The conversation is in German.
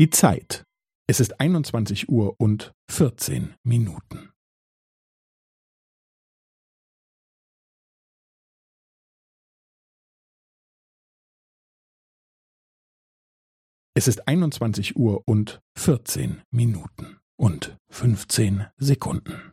Die Zeit. Es ist 21 Uhr und 14 Minuten. Es ist 21 Uhr und 14 Minuten und 15 Sekunden.